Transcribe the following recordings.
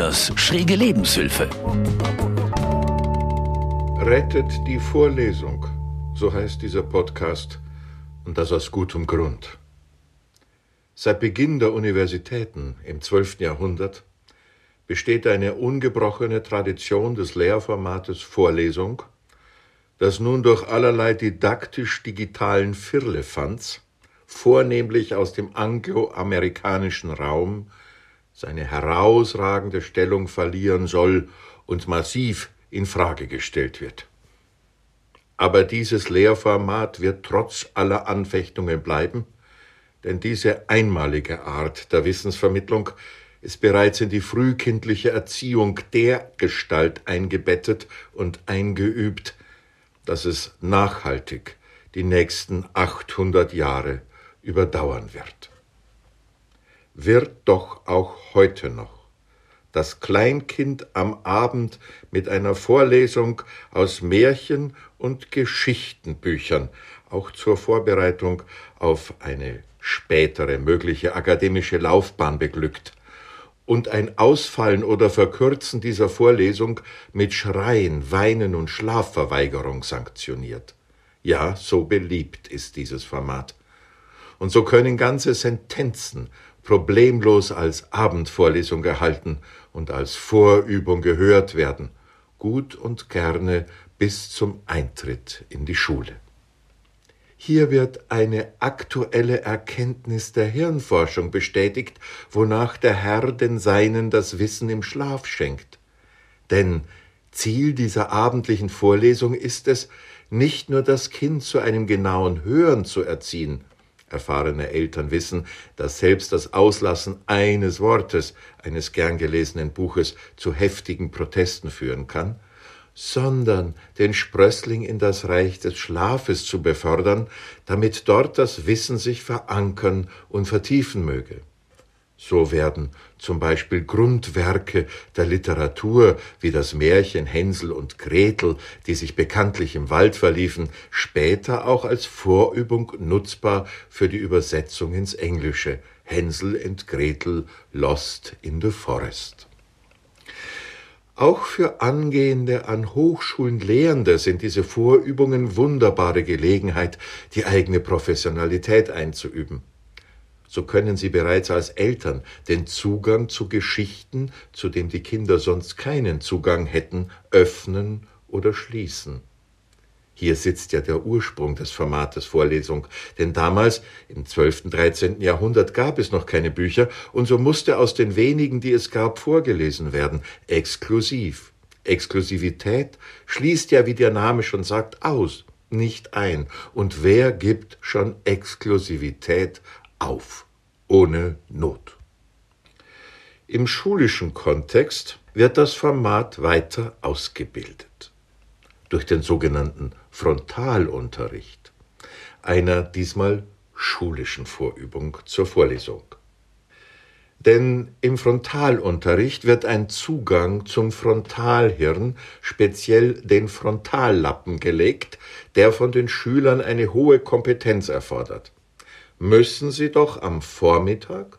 Kühners schräge Lebenshilfe. Rettet die Vorlesung, so heißt dieser Podcast, und das aus gutem Grund. Seit Beginn der Universitäten im 12. Jahrhundert besteht eine ungebrochene Tradition des Lehrformates Vorlesung, das nun durch allerlei didaktisch-digitalen Firlefanz, vornehmlich aus dem angloamerikanischen Raum, seine herausragende Stellung verlieren soll und massiv in Frage gestellt wird. Aber dieses Lehrformat wird trotz aller Anfechtungen bleiben, denn diese einmalige Art der Wissensvermittlung ist bereits in die frühkindliche Erziehung der Gestalt eingebettet und eingeübt, dass es nachhaltig die nächsten 800 Jahre überdauern wird wird doch auch heute noch das Kleinkind am Abend mit einer Vorlesung aus Märchen und Geschichtenbüchern, auch zur Vorbereitung auf eine spätere mögliche akademische Laufbahn beglückt, und ein Ausfallen oder Verkürzen dieser Vorlesung mit Schreien, Weinen und Schlafverweigerung sanktioniert. Ja, so beliebt ist dieses Format. Und so können ganze Sentenzen problemlos als Abendvorlesung gehalten und als Vorübung gehört werden, gut und gerne bis zum Eintritt in die Schule. Hier wird eine aktuelle Erkenntnis der Hirnforschung bestätigt, wonach der Herr den Seinen das Wissen im Schlaf schenkt. Denn Ziel dieser abendlichen Vorlesung ist es, nicht nur das Kind zu einem genauen Hören zu erziehen, Erfahrene Eltern wissen, dass selbst das Auslassen eines Wortes eines gern gelesenen Buches zu heftigen Protesten führen kann, sondern den Sprössling in das Reich des Schlafes zu befördern, damit dort das Wissen sich verankern und vertiefen möge. So werden. Zum Beispiel Grundwerke der Literatur wie das Märchen Hänsel und Gretel, die sich bekanntlich im Wald verliefen, später auch als Vorübung nutzbar für die Übersetzung ins Englische. Hänsel and Gretel Lost in the Forest. Auch für angehende an Hochschulen Lehrende sind diese Vorübungen wunderbare Gelegenheit, die eigene Professionalität einzuüben so können Sie bereits als Eltern den Zugang zu Geschichten, zu dem die Kinder sonst keinen Zugang hätten, öffnen oder schließen. Hier sitzt ja der Ursprung des Formates Vorlesung, denn damals, im 12., 13. Jahrhundert, gab es noch keine Bücher, und so musste aus den wenigen, die es gab, vorgelesen werden, exklusiv. Exklusivität schließt ja, wie der Name schon sagt, aus, nicht ein. Und wer gibt schon Exklusivität auf, ohne Not. Im schulischen Kontext wird das Format weiter ausgebildet. Durch den sogenannten Frontalunterricht, einer diesmal schulischen Vorübung zur Vorlesung. Denn im Frontalunterricht wird ein Zugang zum Frontalhirn, speziell den Frontallappen, gelegt, der von den Schülern eine hohe Kompetenz erfordert müssen Sie doch am Vormittag,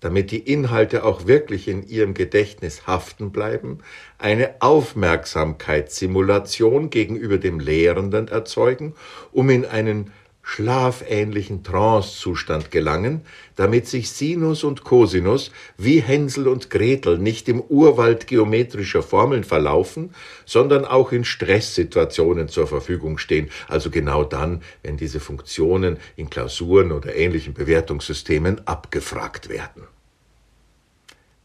damit die Inhalte auch wirklich in Ihrem Gedächtnis haften bleiben, eine Aufmerksamkeitssimulation gegenüber dem Lehrenden erzeugen, um in einen schlafähnlichen Trancezustand gelangen, damit sich Sinus und Cosinus wie Hänsel und Gretel nicht im Urwald geometrischer Formeln verlaufen, sondern auch in Stresssituationen zur Verfügung stehen, also genau dann, wenn diese Funktionen in Klausuren oder ähnlichen Bewertungssystemen abgefragt werden.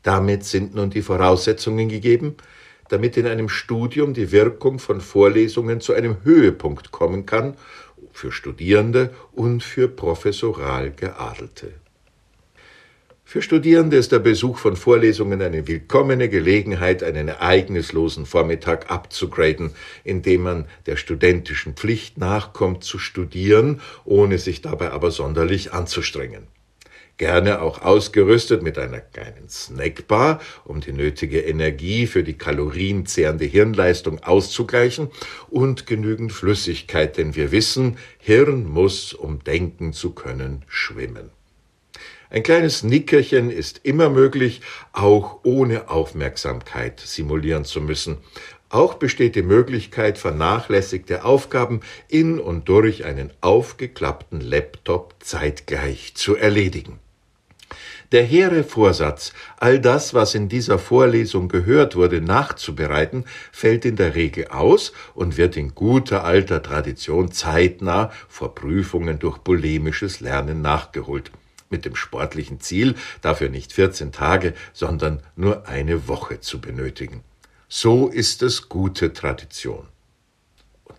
Damit sind nun die Voraussetzungen gegeben, damit in einem Studium die Wirkung von Vorlesungen zu einem Höhepunkt kommen kann für Studierende und für professoral Geadelte. Für Studierende ist der Besuch von Vorlesungen eine willkommene Gelegenheit, einen ereignislosen Vormittag abzugraden, indem man der studentischen Pflicht nachkommt zu studieren, ohne sich dabei aber sonderlich anzustrengen gerne auch ausgerüstet mit einer kleinen Snackbar, um die nötige Energie für die kalorienzehrende Hirnleistung auszugleichen und genügend Flüssigkeit, denn wir wissen, Hirn muss, um denken zu können, schwimmen. Ein kleines Nickerchen ist immer möglich, auch ohne Aufmerksamkeit simulieren zu müssen. Auch besteht die Möglichkeit, vernachlässigte Aufgaben in und durch einen aufgeklappten Laptop zeitgleich zu erledigen. Der hehre Vorsatz, all das, was in dieser Vorlesung gehört wurde, nachzubereiten, fällt in der Regel aus und wird in guter alter Tradition zeitnah vor Prüfungen durch polemisches Lernen nachgeholt mit dem sportlichen Ziel, dafür nicht 14 Tage, sondern nur eine Woche zu benötigen. So ist es gute Tradition.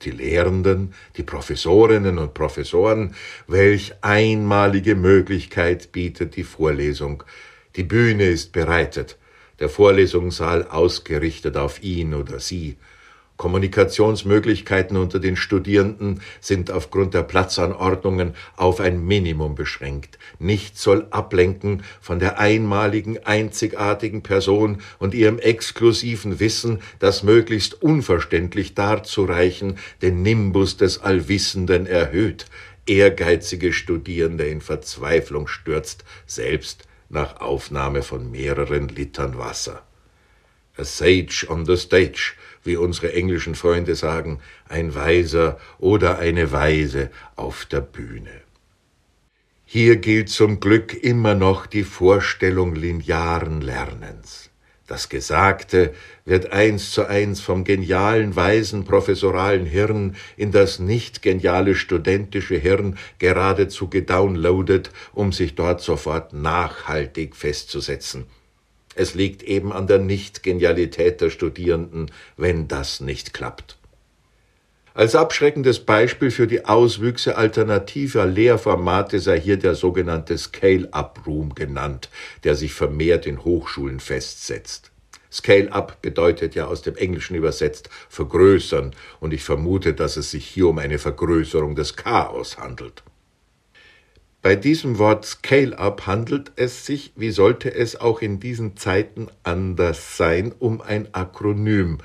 Die Lehrenden, die Professorinnen und Professoren, welch einmalige Möglichkeit bietet die Vorlesung. Die Bühne ist bereitet, der Vorlesungssaal ausgerichtet auf ihn oder sie, Kommunikationsmöglichkeiten unter den Studierenden sind aufgrund der Platzanordnungen auf ein Minimum beschränkt. Nichts soll ablenken von der einmaligen, einzigartigen Person und ihrem exklusiven Wissen, das möglichst unverständlich darzureichen, den Nimbus des Allwissenden erhöht, ehrgeizige Studierende in Verzweiflung stürzt, selbst nach Aufnahme von mehreren Litern Wasser. A sage on the stage wie unsere englischen Freunde sagen, ein Weiser oder eine Weise auf der Bühne. Hier gilt zum Glück immer noch die Vorstellung linearen Lernens. Das Gesagte wird eins zu eins vom genialen, weisen, professoralen Hirn in das nicht geniale studentische Hirn geradezu gedownloadet, um sich dort sofort nachhaltig festzusetzen. Es liegt eben an der Nicht-Genialität der Studierenden, wenn das nicht klappt. Als abschreckendes Beispiel für die Auswüchse alternativer Lehrformate sei hier der sogenannte Scale-up-Room genannt, der sich vermehrt in Hochschulen festsetzt. Scale-up bedeutet ja aus dem Englischen übersetzt vergrößern, und ich vermute, dass es sich hier um eine Vergrößerung des Chaos handelt. Bei diesem Wort Scale-up handelt es sich, wie sollte es auch in diesen Zeiten anders sein, um ein Akronym.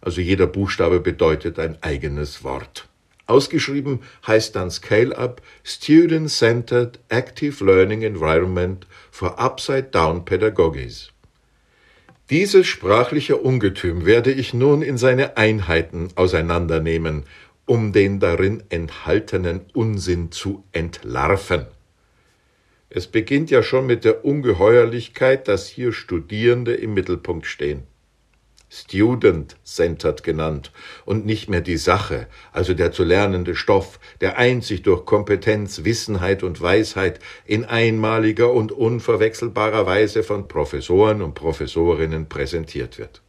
Also jeder Buchstabe bedeutet ein eigenes Wort. Ausgeschrieben heißt dann Scale-up Student-Centered Active Learning Environment for Upside-Down Pedagogies. Dieses sprachliche Ungetüm werde ich nun in seine Einheiten auseinandernehmen, um den darin enthaltenen Unsinn zu entlarven. Es beginnt ja schon mit der Ungeheuerlichkeit, dass hier Studierende im Mittelpunkt stehen. Student-centered genannt und nicht mehr die Sache, also der zu lernende Stoff, der einzig durch Kompetenz, Wissenheit und Weisheit in einmaliger und unverwechselbarer Weise von Professoren und Professorinnen präsentiert wird.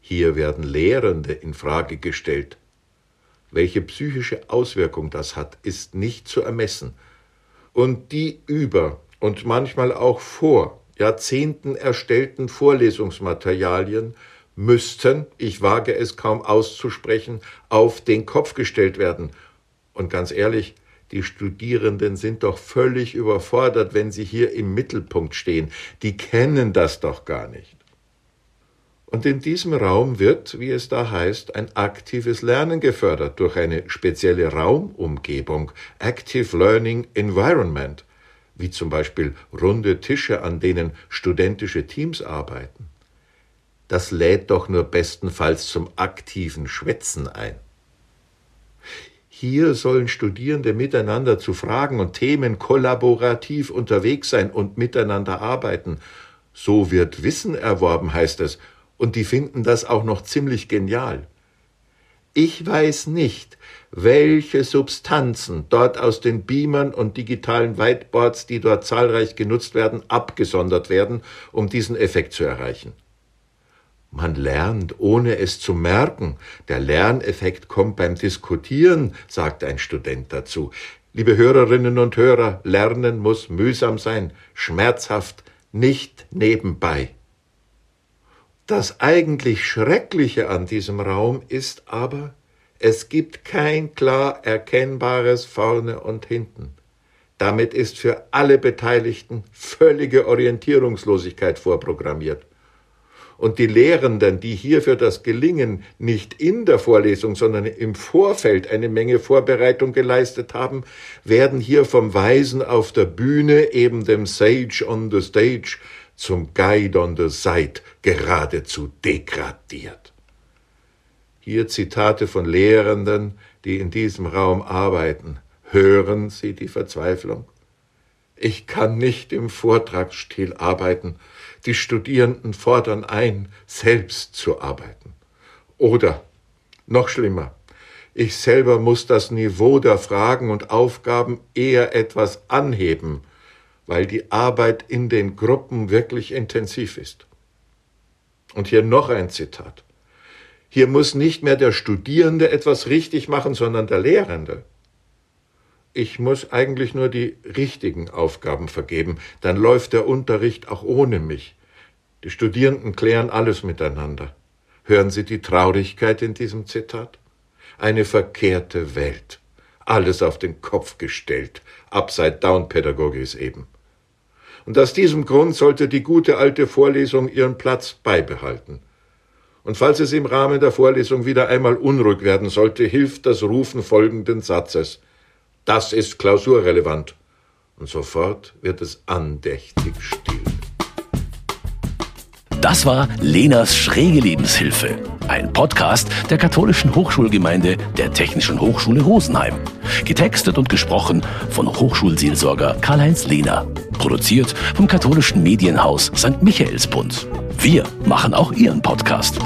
Hier werden Lehrende in Frage gestellt. Welche psychische Auswirkung das hat, ist nicht zu ermessen, und die über und manchmal auch vor Jahrzehnten erstellten Vorlesungsmaterialien müssten, ich wage es kaum auszusprechen, auf den Kopf gestellt werden. Und ganz ehrlich, die Studierenden sind doch völlig überfordert, wenn sie hier im Mittelpunkt stehen. Die kennen das doch gar nicht. Und in diesem Raum wird, wie es da heißt, ein aktives Lernen gefördert durch eine spezielle Raumumgebung, Active Learning Environment, wie zum Beispiel runde Tische, an denen studentische Teams arbeiten. Das lädt doch nur bestenfalls zum aktiven Schwätzen ein. Hier sollen Studierende miteinander zu Fragen und Themen kollaborativ unterwegs sein und miteinander arbeiten. So wird Wissen erworben, heißt es, und die finden das auch noch ziemlich genial. Ich weiß nicht, welche Substanzen dort aus den Beamern und digitalen Whiteboards, die dort zahlreich genutzt werden, abgesondert werden, um diesen Effekt zu erreichen. Man lernt, ohne es zu merken. Der Lerneffekt kommt beim Diskutieren, sagt ein Student dazu. Liebe Hörerinnen und Hörer, Lernen muss mühsam sein, schmerzhaft, nicht nebenbei. Das eigentlich Schreckliche an diesem Raum ist aber, es gibt kein klar erkennbares Vorne und Hinten. Damit ist für alle Beteiligten völlige Orientierungslosigkeit vorprogrammiert. Und die Lehrenden, die hier für das Gelingen nicht in der Vorlesung, sondern im Vorfeld eine Menge Vorbereitung geleistet haben, werden hier vom Weisen auf der Bühne, eben dem Sage on the Stage, zum the Side geradezu degradiert. Hier Zitate von Lehrenden, die in diesem Raum arbeiten. Hören Sie die Verzweiflung? Ich kann nicht im Vortragsstil arbeiten, die Studierenden fordern ein, selbst zu arbeiten. Oder, noch schlimmer, ich selber muss das Niveau der Fragen und Aufgaben eher etwas anheben, weil die Arbeit in den Gruppen wirklich intensiv ist. Und hier noch ein Zitat. Hier muss nicht mehr der Studierende etwas richtig machen, sondern der Lehrende. Ich muss eigentlich nur die richtigen Aufgaben vergeben, dann läuft der Unterricht auch ohne mich. Die Studierenden klären alles miteinander. Hören Sie die Traurigkeit in diesem Zitat? Eine verkehrte Welt. Alles auf den Kopf gestellt. Upside-Down-Pädagogik eben. Und aus diesem Grund sollte die gute alte Vorlesung ihren Platz beibehalten. Und falls es im Rahmen der Vorlesung wieder einmal unruhig werden sollte, hilft das Rufen folgenden Satzes. Das ist klausurrelevant. Und sofort wird es andächtig still. Das war Lenas schräge Lebenshilfe, ein Podcast der katholischen Hochschulgemeinde der Technischen Hochschule Rosenheim. Getextet und gesprochen von Hochschulseelsorger Karl-Heinz Lehner. Produziert vom katholischen Medienhaus St. Michaelsbund. Wir machen auch Ihren Podcast.